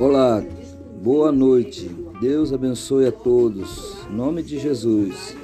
Olá, boa noite. Deus abençoe a todos. Em nome de Jesus.